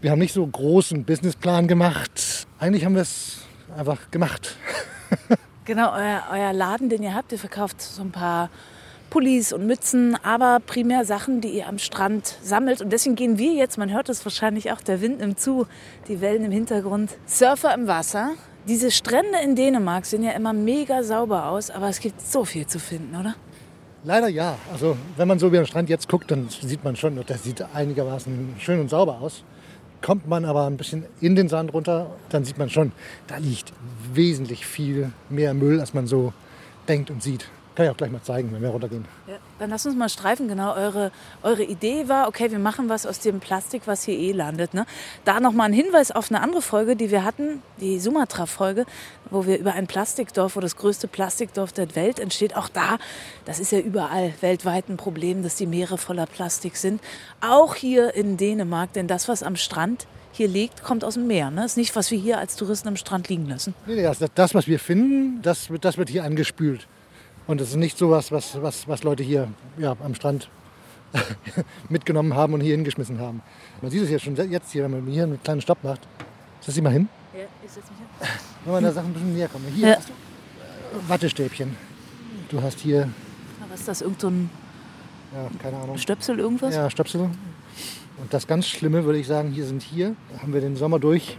Wir haben nicht so großen Businessplan gemacht. Eigentlich haben wir es einfach gemacht. Genau, euer, euer Laden, den ihr habt, ihr verkauft so ein paar Pullis und Mützen, aber primär Sachen, die ihr am Strand sammelt. Und deswegen gehen wir jetzt, man hört es wahrscheinlich auch, der Wind nimmt zu, die Wellen im Hintergrund. Surfer im Wasser. Diese Strände in Dänemark sehen ja immer mega sauber aus, aber es gibt so viel zu finden, oder? Leider ja. Also wenn man so wie am Strand jetzt guckt, dann sieht man schon, das sieht einigermaßen schön und sauber aus. Kommt man aber ein bisschen in den Sand runter, dann sieht man schon, da liegt wesentlich viel mehr Müll, als man so denkt und sieht. Kann ich auch gleich mal zeigen, wenn wir runtergehen. Ja, dann lass uns mal streifen. Genau, eure, eure Idee war, okay, wir machen was aus dem Plastik, was hier eh landet. Ne? Da nochmal ein Hinweis auf eine andere Folge, die wir hatten, die Sumatra-Folge, wo wir über ein Plastikdorf, wo das größte Plastikdorf der Welt entsteht. Auch da, das ist ja überall weltweit ein Problem, dass die Meere voller Plastik sind. Auch hier in Dänemark, denn das, was am Strand hier liegt, kommt aus dem Meer. Ne? Das ist nicht, was wir hier als Touristen am Strand liegen lassen. Nee, das, das, was wir finden, das, das wird hier angespült. Und es ist nicht so was, was, was, Leute hier ja, am Strand mitgenommen haben und hier hingeschmissen haben. Man sieht es ja schon jetzt hier, wenn man hier einen kleinen Stopp macht. Setz dich mal hin. Ja, ich setz mich hin. Wenn man da Sachen ein bisschen näher kommt. Hier Ja. hast du äh, Wattestäbchen. Du hast hier, Was ist das? Irgend so ein ja, keine Ahnung. Stöpsel, irgendwas? Ja, Stöpsel. Und das ganz Schlimme, würde ich sagen, hier sind hier, haben wir den Sommer durch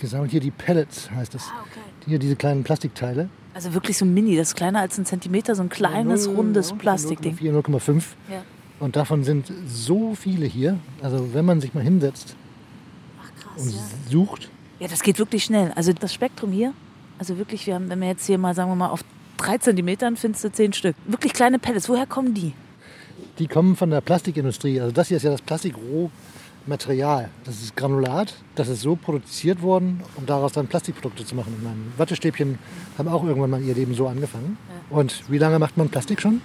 gesammelt. Hier die Pellets heißt es. Ah, okay. Hier diese kleinen Plastikteile. Also wirklich so Mini, das ist kleiner als ein Zentimeter, so ein kleines, Null- rundes ja, Plastikding. 0,4, 0,5. Ja. Und davon sind so viele hier. Also wenn man sich mal hinsetzt Ach krass, und ja. sucht, Ja, das geht wirklich schnell. Also das Spektrum hier, also wirklich, wir haben, wenn wir jetzt hier mal, sagen wir mal, auf drei Zentimetern findest du zehn Stück. Wirklich kleine Pellets. Woher kommen die? die kommen von der Plastikindustrie. Also das hier ist ja das Plastikrohmaterial. Das ist Granulat. Das ist so produziert worden, um daraus dann Plastikprodukte zu machen. Ich meine, Wattestäbchen haben auch irgendwann mal ihr Leben so angefangen. Und wie lange macht man Plastik schon?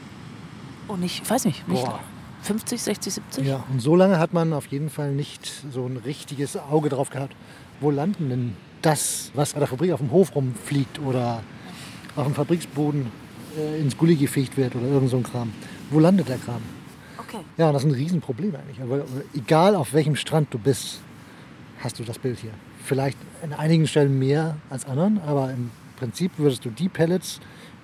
Oh, nicht, ich weiß nicht, nicht Boah. 50, 60, 70? Ja, und so lange hat man auf jeden Fall nicht so ein richtiges Auge drauf gehabt. Wo landen denn das, was bei der Fabrik auf dem Hof rumfliegt oder auf dem Fabriksboden äh, ins Gully gefegt wird oder irgend so ein Kram? Wo landet der Kram? Okay. Ja, und das ist ein Riesenproblem eigentlich. Aber egal auf welchem Strand du bist, hast du das Bild hier. Vielleicht an einigen Stellen mehr als anderen, aber im Prinzip würdest du die Pellets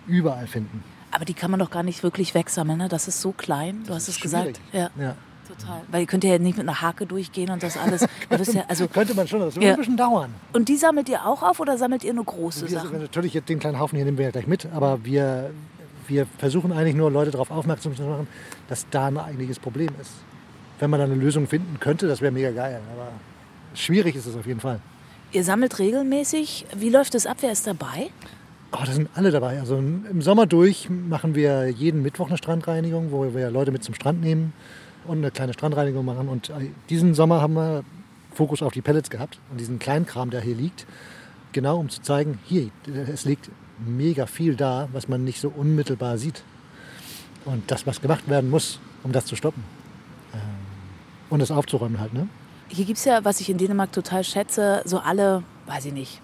überall finden. Aber die kann man doch gar nicht wirklich wegsammeln, ne? Das ist so klein, du hast es ist gesagt. Ja, Ja. total. Weil ihr könnt ja nicht mit einer Hake durchgehen und das alles. Ja, also, Könnte man schon, das würde Ja. ein bisschen dauern. und die sammelt ihr auch auf oder sammelt ihr nur große Wir, Sachen? natürlich, den kleinen Haufen hier nehmen wir ja gleich mit, aber wir, wir versuchen eigentlich nur Leute darauf aufmerksam zu machen, dass da ein eigentliches Problem ist. Wenn man da eine Lösung finden könnte, das wäre mega geil, aber schwierig ist es auf jeden Fall. Ihr sammelt regelmäßig. Wie läuft es ab? Wer ist dabei? Oh, da sind alle dabei. Also im Sommer durch machen wir jeden Mittwoch eine Strandreinigung, wo wir Leute mit zum Strand nehmen und eine kleine Strandreinigung machen. Und äh, diesen Sommer haben wir Fokus auf die Pellets gehabt und diesen Kleinkram, der hier liegt. Genau um zu zeigen, hier, es liegt mega viel da, was man nicht so unmittelbar sieht. Und das, was gemacht werden muss, um das zu stoppen. Ähm, Und es aufzuräumen halt, ne? Hier gibt es ja, was ich in Dänemark total schätze, so alle, weiß ich nicht,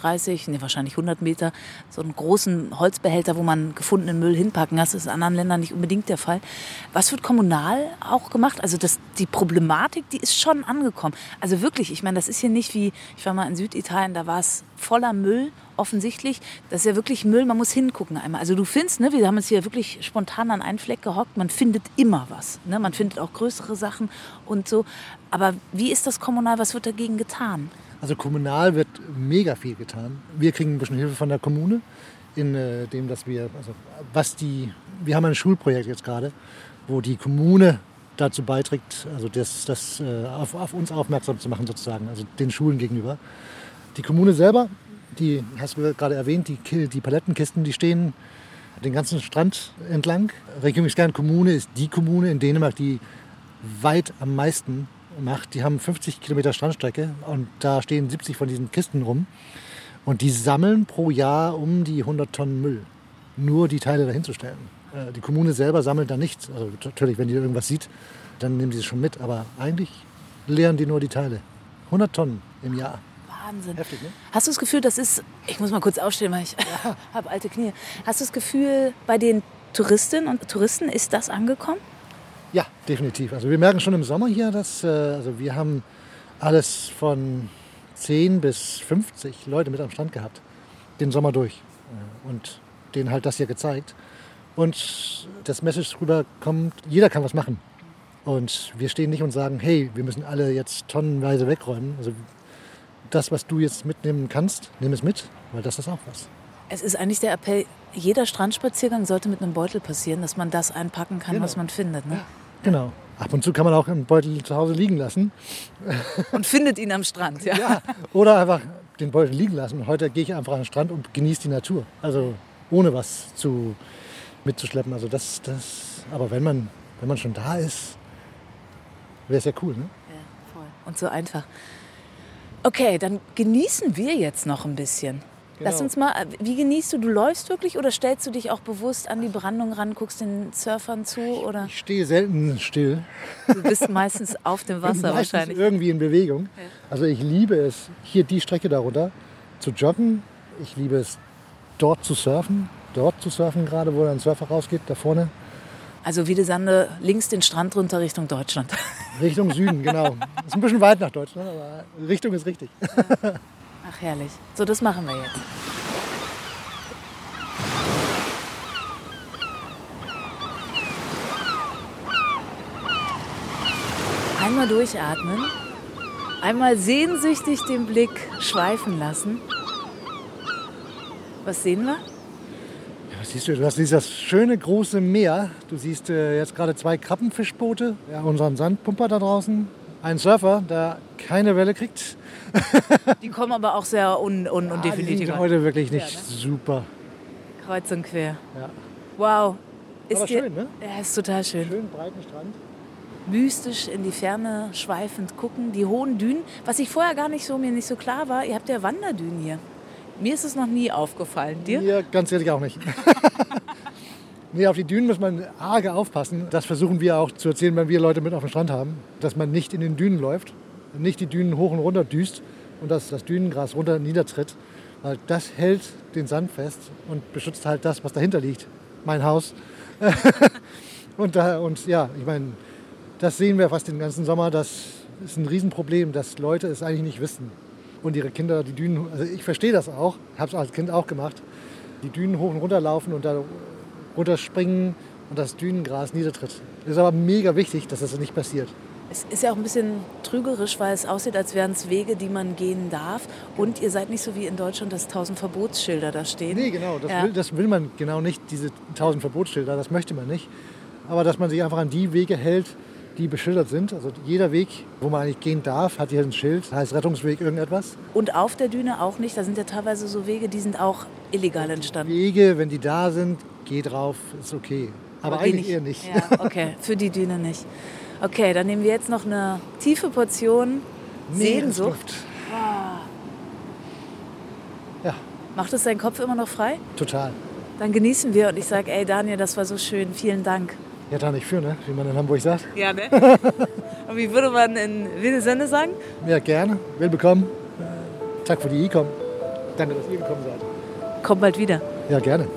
30, nee, wahrscheinlich 100 Meter, so einen großen Holzbehälter, wo man gefundenen Müll hinpacken kann. Das ist in anderen Ländern nicht unbedingt der Fall. Was wird kommunal auch gemacht? Also das, die Problematik, die ist schon angekommen. Also wirklich, ich meine, das ist hier nicht wie, ich war mal in Süditalien, da war es voller Müll, offensichtlich. Das ist ja wirklich Müll, man muss hingucken einmal. Also du findest, ne, wir haben uns hier wirklich spontan an einen Fleck gehockt, man findet immer was. Ne? Man findet auch größere Sachen und so. Aber wie ist das kommunal, was wird dagegen getan? Also kommunal wird mega viel getan. Wir kriegen ein bisschen Hilfe von der Kommune, in äh, dem, dass wir, also was die, wir haben ein Schulprojekt jetzt gerade, wo die Kommune dazu beiträgt, also das, das äh, auf, auf uns aufmerksam zu machen sozusagen, also den Schulen gegenüber. Die Kommune selber, die hast du gerade erwähnt, die, die Palettenkisten, die stehen den ganzen Strand entlang. Regierungsgern Kommune ist die Kommune in Dänemark, die weit am meisten macht. Die haben 50 Kilometer Strandstrecke und da stehen 70 von diesen Kisten rum. Und die sammeln pro Jahr um die 100 Tonnen Müll. Nur die Teile dahin zu stellen. Äh, Die Kommune selber sammelt da nichts. Also natürlich, wenn die irgendwas sieht, dann nehmen die es schon mit. Aber eigentlich leeren die nur die Teile. 100 Tonnen im Jahr. Wahnsinn. Heftig, ne? Hast du das Gefühl, das ist, ich muss mal kurz aufstehen, weil ich habe alte Knie. Hast du das Gefühl, bei den Touristinnen und Touristen ist das angekommen? Ja, definitiv. Also wir merken schon im Sommer hier, dass äh, also wir haben alles von 10 bis 50 Leute mit am Strand gehabt, den Sommer durch. Äh, Und denen halt das hier gezeigt. und das Message rüberkommt, jeder kann was machen. Und wir stehen nicht und sagen, hey, wir müssen alle jetzt tonnenweise wegräumen. Also das, was du jetzt mitnehmen kannst, nimm es mit, weil das ist auch was. Es ist eigentlich der Appell, jeder Strandspaziergang sollte mit einem Beutel passieren, dass man das einpacken kann, Genau. was man findet. Ne? Genau. Ab und zu kann man auch einen Beutel zu Hause liegen lassen. Und findet ihn am Strand. Ja. Ja. Oder einfach den Beutel liegen lassen. Heute gehe ich einfach an den Strand und genieße die Natur. Also ohne was zu, mitzuschleppen. Also das, das, aber wenn man, wenn man schon da ist, wäre es ja cool. Ne? Ja, voll. Und so einfach. Okay, dann genießen wir jetzt noch ein bisschen. Lass Genau. uns mal, wie genießt du? Du läufst wirklich oder stellst du dich auch bewusst an die Brandung ran, guckst den Surfern zu oder Ich stehe selten still. du bist meistens auf dem Wasser meistens wahrscheinlich. irgendwie in Bewegung. Also ich liebe es, hier die Strecke darunter zu joggen. Ich liebe es, dort zu surfen. Dort zu surfen gerade, wo ein Surfer rausgeht, da vorne. Also Wiedesande, links den Strand runter Richtung Deutschland. Richtung Süden, genau. Ist ein bisschen weit nach Deutschland, aber Richtung ist richtig. Ach herrlich. So, das machen wir jetzt. Einmal durchatmen, einmal sehnsüchtig den Blick schweifen lassen. Was sehen wir? Was siehst du? Du hast dieses schöne große Meer. Du siehst äh, jetzt gerade zwei Krabbenfischboote, ja, unseren Sandpumper da draußen, einen Surfer, der keine Welle kriegt. Die kommen aber auch sehr un un die undefiniert sind über. heute wirklich nicht Ja, ne? super. Kreuz und quer. Ja. Wow. Ist Aber schön, ne? Ja, ist total schön. Schön breiten Strand. mystisch in die Ferne schweifend gucken, die hohen Dünen, was ich vorher gar nicht so mir nicht so klar war, ihr habt ja Wanderdünen hier. Mir ist es noch nie aufgefallen. Dir? Mir ganz ehrlich auch nicht. nee, auf die Dünen muss man arge aufpassen. Das versuchen wir auch zu erzählen, wenn wir Leute mit auf dem Strand haben. Dass man nicht in den Dünen läuft, nicht die Dünen hoch und runter düst und dass das Dünengras runter niedertritt. Weil das hält den Sand fest und beschützt halt das, was dahinter liegt. Mein Haus. und, da, und ja, ich meine, das sehen wir fast den ganzen Sommer. Das ist ein Riesenproblem, dass Leute es eigentlich nicht wissen. Und ihre Kinder die Dünen, also ich verstehe das auch, habe es als Kind auch gemacht, die Dünen hoch und runter laufen und da runterspringen und das Dünengras niedertritt. Es ist aber mega wichtig, dass das nicht passiert. Es ist ja auch ein bisschen trügerisch, weil es aussieht, als wären es Wege, die man gehen darf. Und ihr seid nicht so wie in Deutschland, dass tausend Verbotsschilder da stehen. Nee, genau, das, Ja. will, das will man genau nicht, diese tausend Verbotsschilder, das möchte man nicht. Aber dass man sich einfach an die Wege hält, die beschildert sind. Also jeder Weg, wo man eigentlich gehen darf, hat hier ein Schild, heißt Rettungsweg irgendetwas. Und auf der Düne auch nicht. Da sind ja teilweise so Wege, die sind auch illegal entstanden. Wege, wenn die da sind, geh drauf, ist okay. Aber, geh eigentlich eher nicht. Ja, okay, für die Düne nicht. Okay, dann nehmen wir jetzt noch eine tiefe Portion Sehnsucht. Meeresluft. Ja, Macht es deinen Kopf immer noch frei? total. Dann genießen wir und ich sage, ey Daniel, das war so schön, vielen Dank. Ja, da nicht für, ne? wie man in Hamburg sagt. Ja, ne? und wie würde man in Wilde sagen? Ja, gerne. Willbekommen. Tag für die E-Com. Danke, dass ihr gekommen seid. Komm bald wieder. Ja, gerne.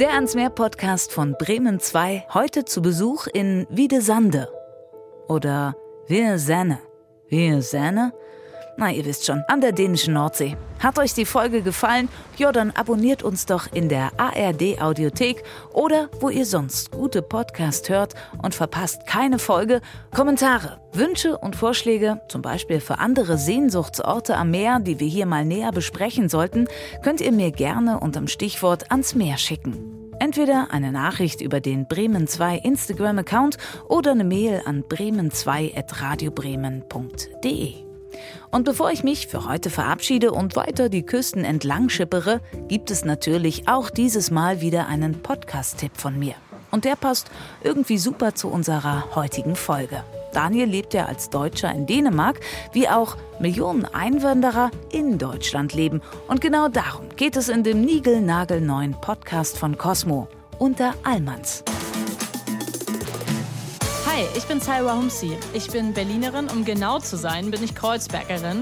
Der ans Meer Podcast von Bremen 2, heute zu Besuch in Wiedesande. Oder Wirsenne. Wirsenne? Na, ihr wisst schon, an der dänischen Nordsee. Hat euch die Folge gefallen? Ja, dann abonniert uns doch in der ARD Audiothek oder wo ihr sonst gute Podcast hört und verpasst keine Folge. Kommentare, Wünsche und Vorschläge, zum Beispiel für andere Sehnsuchtsorte am Meer, die wir hier mal näher besprechen sollten, könnt ihr mir gerne unterm Stichwort ans Meer schicken. Entweder eine Nachricht über den Bremen 2 Instagram-Account oder eine Mail an bremen2.radiobremen.de. Und bevor ich mich für heute verabschiede und weiter die Küsten entlang schippere, gibt es natürlich auch dieses Mal wieder einen Podcast-Tipp von mir. Und der passt irgendwie super zu unserer heutigen Folge. Daniel lebt ja als Deutscher in Dänemark, wie auch Millionen Einwanderer in Deutschland leben. Und genau darum geht es in dem niegelnagelneuen Podcast von Cosmo unter Allmanns. Hi, ich bin Saira Humsi. Ich bin Berlinerin, um genau zu sein, bin ich Kreuzbergerin.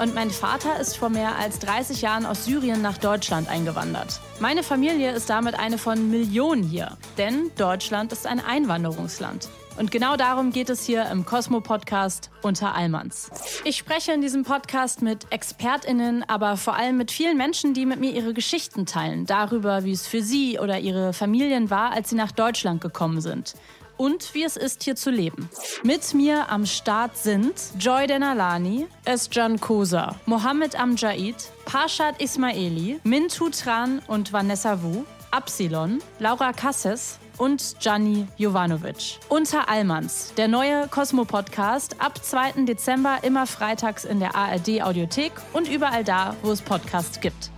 Und mein Vater ist vor mehr als 30 Jahren aus Syrien nach Deutschland eingewandert. Meine Familie ist damit eine von Millionen hier, denn Deutschland ist ein Einwanderungsland. Und genau darum geht es hier im Cosmo-Podcast unter Allmanns. Ich spreche in diesem Podcast mit ExpertInnen, aber vor allem mit vielen Menschen, die mit mir ihre Geschichten teilen. Darüber, wie es für sie oder ihre Familien war, als sie nach Deutschland gekommen sind und wie es ist, hier zu leben. Mit mir am Start sind Joy Denalani, Özcan Kosa, Mohammed Amjaid, Parshad Ismaili, Mintu Tran und Vanessa Wu, Absilon, Laura Kasses, und Gianni Jovanovic. Unter Allmanns, der neue Cosmo-Podcast, ab 2. Dezember immer freitags in der ARD-Audiothek und überall da, wo es Podcasts gibt.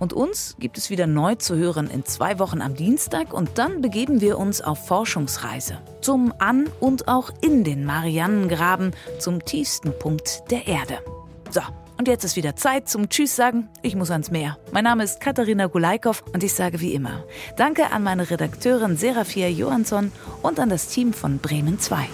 Und uns gibt es wieder neu zu hören in zwei Wochen am Dienstag und dann begeben wir uns auf Forschungsreise zum An- und auch in den Marianengraben, zum tiefsten Punkt der Erde. So, und jetzt ist wieder Zeit zum Tschüss sagen. Ich muss ans Meer. Mein Name ist Katharina Gulaikow und ich sage wie immer Danke an meine Redakteurin Serafia Johansson und an das Team von Bremen 2.